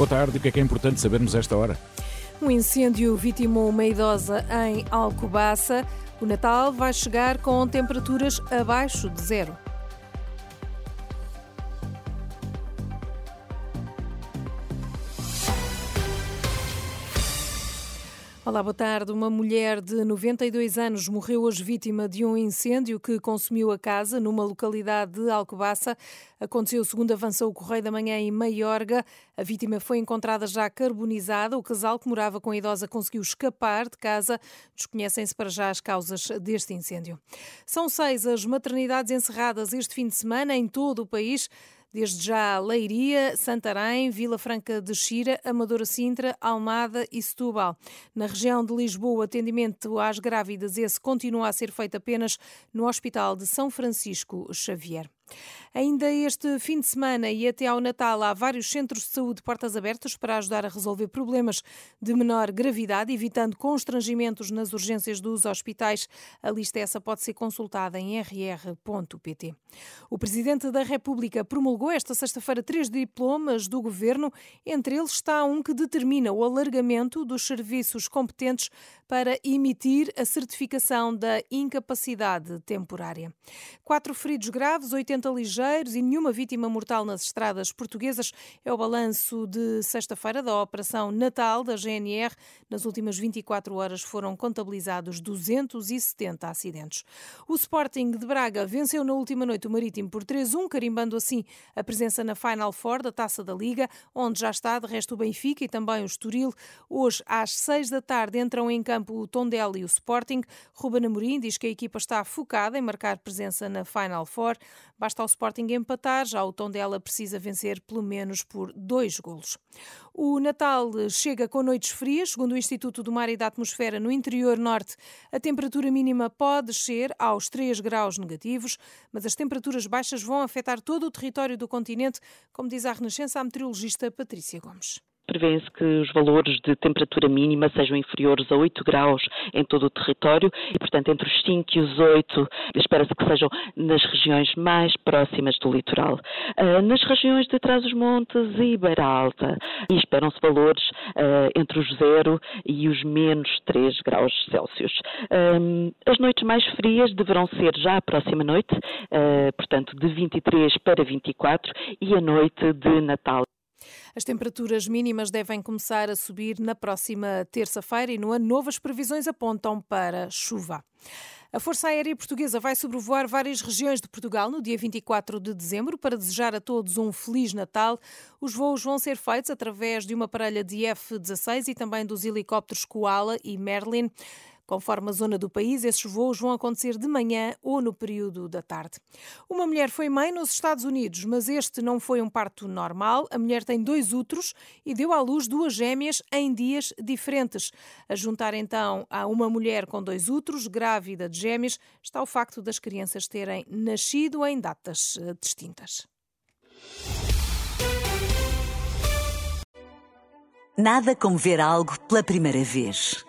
Boa tarde, o que é que é importante sabermos esta hora? Um incêndio vitimou uma idosa em Alcobaça. O Natal vai chegar com temperaturas abaixo de zero. Olá, boa tarde. Uma mulher de 92 anos morreu hoje vítima de um incêndio que consumiu a casa numa localidade de Alcobaça. Aconteceu segundo avançou o Correio da Manhã em Maiorga. A vítima foi encontrada já carbonizada. O casal que morava com a idosa conseguiu escapar de casa. Desconhecem-se para já as causas deste incêndio. São seis as maternidades encerradas este fim de semana em todo o país. Desde já Leiria, Santarém, Vila Franca de Xira, Amadora Sintra, Almada e Setúbal. Na região de Lisboa, o atendimento às grávidas esse continua a ser feito apenas no Hospital de São Francisco Xavier. Ainda este fim de semana e até ao Natal há vários centros de saúde portas abertas para ajudar a resolver problemas de menor gravidade, evitando constrangimentos nas urgências dos hospitais. A lista essa pode ser consultada em rr.pt. O Presidente da República promulgou esta sexta-feira três diplomas do Governo. Entre eles está um que determina o alargamento dos serviços competentes para emitir a certificação da incapacidade temporária. Quatro feridos graves, 80 ligeiros e nenhuma vítima mortal nas estradas portuguesas. É o balanço de sexta-feira da Operação Natal da GNR. Nas últimas 24 horas foram contabilizados 270 acidentes. O Sporting de Braga venceu na última noite o Marítimo por 3-1, carimbando assim a presença na Final Four da Taça da Liga, onde já está de resto o Benfica e também o Estoril. Hoje, às 6 da tarde, entram em campo o Tondela e o Sporting. Ruben Amorim diz que a equipa está focada em marcar presença na Final Four. Basta ao Sporting empatar, já o Tondela precisa vencer pelo menos por dois golos. O Natal chega com noites frias, segundo o Instituto do Mar e da Atmosfera, no interior norte, a temperatura mínima pode descer aos 3 graus negativos, mas as temperaturas baixas vão afetar todo o território do continente, como diz a Renascença a meteorologista Patrícia Gomes prevê-se que os valores de temperatura mínima sejam inferiores a 8 graus em todo o território e, portanto, entre os 5 e os 8, espera-se que sejam nas regiões mais próximas do litoral. Uh, nas regiões de Trás-os-Montes e Beira Alta, esperam-se valores uh, entre os 0 e os menos 3 graus Celsius. Um, as noites mais frias deverão ser já a próxima noite, portanto, de 23 para 24 e a noite de Natal. As temperaturas mínimas devem começar a subir na próxima terça-feira e no ano novo as previsões apontam para chuva. A Força Aérea Portuguesa vai sobrevoar várias regiões de Portugal no dia 24 de dezembro para desejar a todos um Feliz Natal. Os voos vão ser feitos através de uma parelha de F-16 e também dos helicópteros Koala e Merlin. Conforme a zona do país, esses voos vão acontecer de manhã ou no período da tarde. Uma mulher foi mãe nos Estados Unidos, mas este não foi um parto normal. A mulher tem dois úteros e deu à luz duas gêmeas em dias diferentes. A juntar então a uma mulher com dois úteros, grávida de gêmeas, está o facto das crianças terem nascido em datas eh, distintas. Nada como ver algo pela primeira vez.